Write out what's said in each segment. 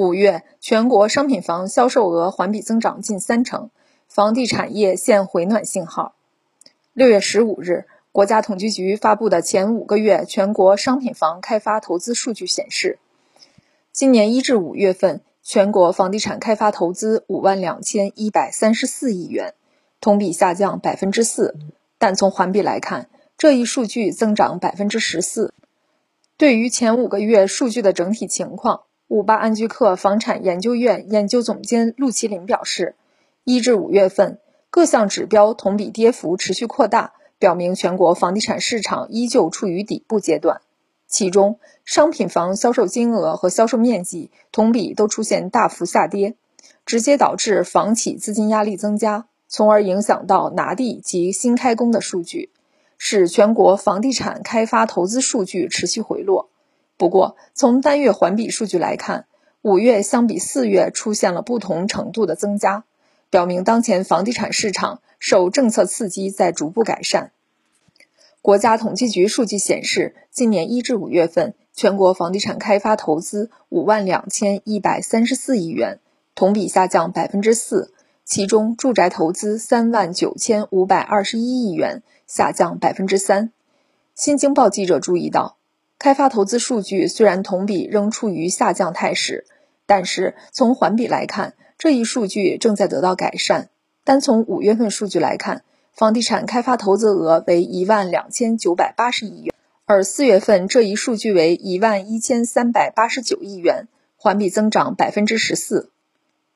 五月全国商品房销售额环比增长近三成，房地产业现回暖信号。六月十五日，国家统计局发布的前五个月全国商品房开发投资数据显示，今年一至五月份，全国房地产开发投资五万两千一百三十四亿元，同比下降百分之四，但从环比来看，这一数据增长百分之十四。对于前五个月数据的整体情况，五八安居客房产研究院研究总监陆麒麟表示，一至五月份各项指标同比跌幅持续扩大，表明全国房地产市场依旧处于底部阶段。其中，商品房销售金额和销售面积同比都出现大幅下跌，直接导致房企资金压力增加，从而影响到拿地及新开工的数据。使全国房地产开发投资数据持续回落。不过，从单月环比数据来看，五月相比四月出现了不同程度的增加，表明当前房地产市场受政策刺激在逐步改善。国家统计局数据显示，今年一至五月份，全国房地产开发投资五万两千一百三十四亿元，同比下降百分之四。其中，住宅投资三万九千五百二十一亿元，下降百分之三。新京报记者注意到，开发投资数据虽然同比仍处于下降态势，但是从环比来看，这一数据正在得到改善。单从五月份数据来看，房地产开发投资额为一万两千九百八十亿元，而四月份这一数据为一万一千三百八十九亿元，环比增长百分之十四。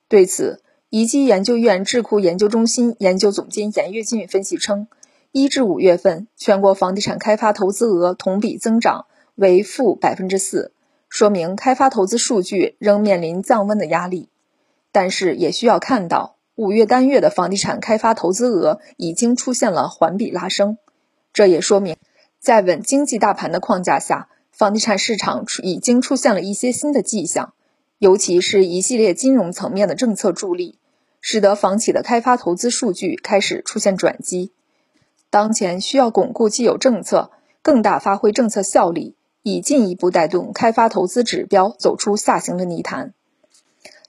对此，宜基研究院智库研究中心研究总监严跃进分析称，一至五月份全国房地产开发投资额同比增长为负百分之四，说明开发投资数据仍面临降温的压力。但是也需要看到，五月单月的房地产开发投资额已经出现了环比拉升，这也说明在稳经济大盘的框架下，房地产市场已经出现了一些新的迹象，尤其是一系列金融层面的政策助力。使得房企的开发投资数据开始出现转机。当前需要巩固既有政策，更大发挥政策效力，以进一步带动开发投资指标走出下行的泥潭。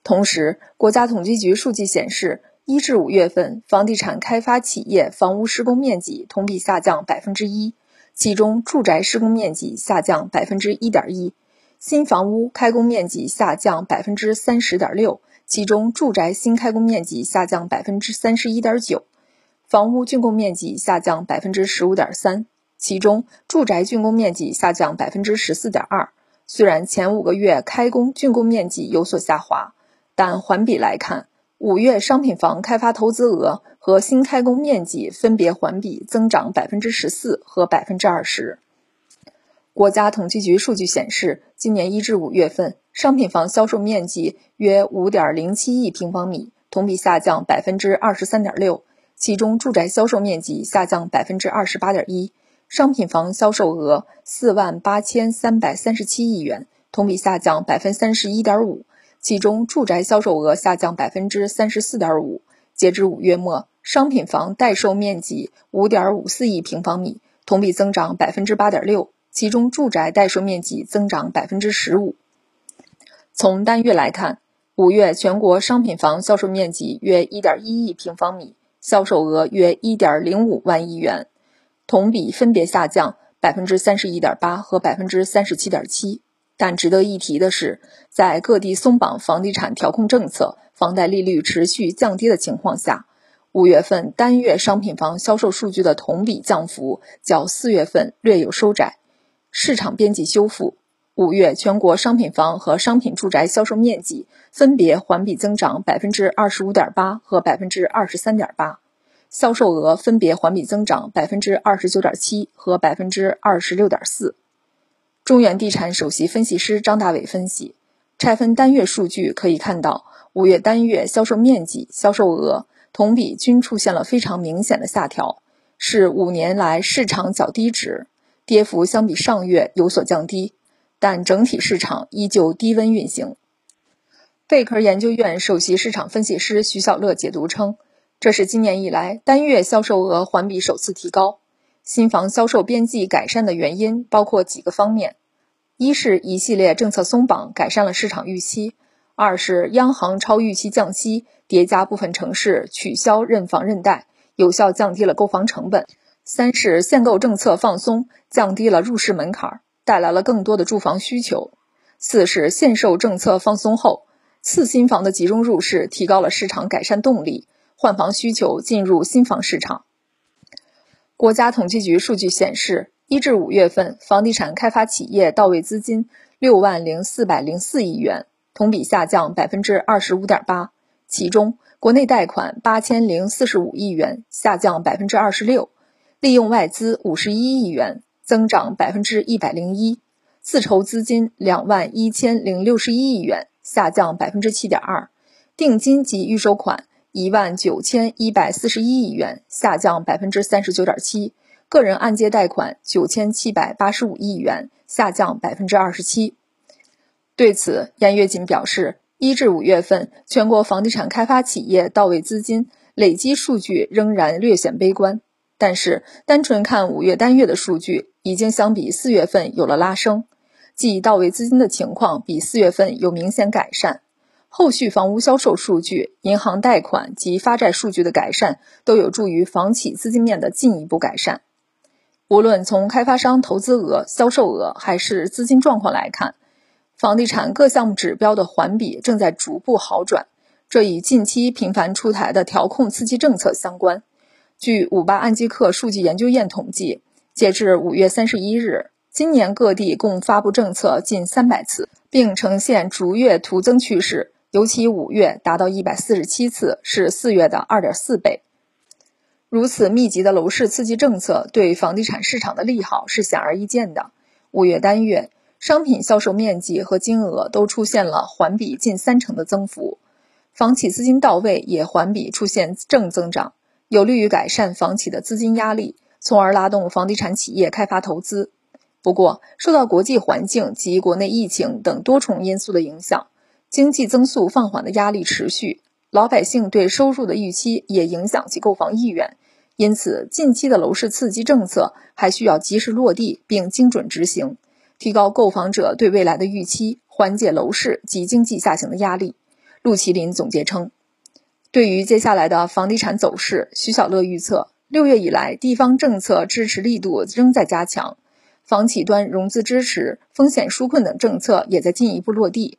同时，国家统计局数据显示，一至五月份房地产开发企业房屋施工面积同比下降百分之一，其中住宅施工面积下降百分之一点一，新房屋开工面积下降百分之三十点六。其中，住宅新开工面积下降百分之三十一点九，房屋竣工面积下降百分之十五点三。其中，住宅竣工面积下降百分之十四点二。虽然前五个月开工竣工面积有所下滑，但环比来看，五月商品房开发投资额和新开工面积分别环比增长百分之十四和百分之二十。国家统计局数据显示，今年一至五月份。商品房销售面积约五点零七亿平方米，同比下降百分之二十三点六。其中，住宅销售面积下降百分之二十八点一。商品房销售额四万八千三百三十七亿元，同比下降百分之三十一点五。其中，住宅销售额下降百分之三十四点五。截至五月末，商品房待售面积五点五四亿平方米，同比增长百分之八点六。其中，住宅待售面积增长百分之十五。从单月来看，五月全国商品房销售面积约一点一亿平方米，销售额约一点零五万亿元，同比分别下降百分之三十一点八和百分之三十七点七。但值得一提的是，在各地松绑房地产调控政策、房贷利率持续降低的情况下，五月份单月商品房销售数据的同比降幅较四月份略有收窄，市场边际修复。五月全国商品房和商品住宅销售面积分别环比增长百分之二十五点八和百分之二十三点八，销售额分别环比增长百分之二十九点七和百分之二十六点四。中原地产首席分析师张大伟分析，拆分单月数据可以看到，五月单月销售面积、销售额同比均出现了非常明显的下调，是五年来市场较低值，跌幅相比上月有所降低。但整体市场依旧低温运行。贝壳研究院首席市场分析师徐小乐解读称，这是今年以来单月销售额环比首次提高。新房销售边际改善的原因包括几个方面：一是一系列政策松绑改善了市场预期；二是央行超预期降息，叠加部分城市取消认房认贷，有效降低了购房成本；三是限购政策放松，降低了入市门槛，带来了更多的住房需求；四是限售政策放松后，次新房的集中入市，提高了市场改善动力，换房需求进入新房市场。国家统计局数据显示，一至五月份，房地产开发企业到位资金六万零四百零四亿元。同比下降百分之二十五点八，其中国内贷款八千零四十五亿元，下降百分之二十六；利用外资五十一亿元，增长百分之一百零一；自筹资金两万一千零六十一亿元，下降百分之七点二；定金及预收款一万九千一百四十一亿元，下降百分之三十九点七；个人按揭贷款九千七百八十五亿元，下降百分之二十七。对此，严跃锦表示，一至五月份全国房地产开发企业到位资金累计数据仍然略显悲观。但是，单纯看五月单月的数据，已经相比四月份有了拉升，即到位资金的情况比四月份有明显改善。后续房屋销售数据、银行贷款及发债数据的改善，都有助于房企资金面的进一步改善。无论从开发商投资额、销售额还是资金状况来看，房地产各项目指标的环比正在逐步好转，这与近期频繁出台的调控刺激政策相关。据五八按揭客数据研究院统计，截至五月三十一日，今年各地共发布政策近三百次，并呈现逐月徒增趋势，尤其五月达到一百四十七次，是四月的二点四倍。如此密集的楼市刺激政策对房地产市场的利好是显而易见的。五月单月。商品销售面积和金额都出现了环比近三成的增幅，房企资金到位也环比出现正增长，有利于改善房企的资金压力，从而拉动房地产企业开发投资。不过，受到国际环境及国内疫情等多重因素的影响，经济增速放缓的压力持续，老百姓对收入的预期也影响其购房意愿。因此，近期的楼市刺激政策还需要及时落地并精准执行。提高购房者对未来的预期，缓解楼市及经济下行的压力。陆麒麟总结称，对于接下来的房地产走势，徐小乐预测，六月以来，地方政策支持力度仍在加强，房企端融资支持、风险纾困等政策也在进一步落地。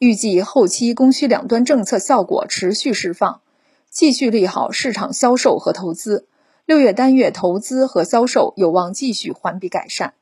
预计后期供需两端政策效果持续释放，继续利好市场销售和投资。六月单月投资和销售有望继续环比改善。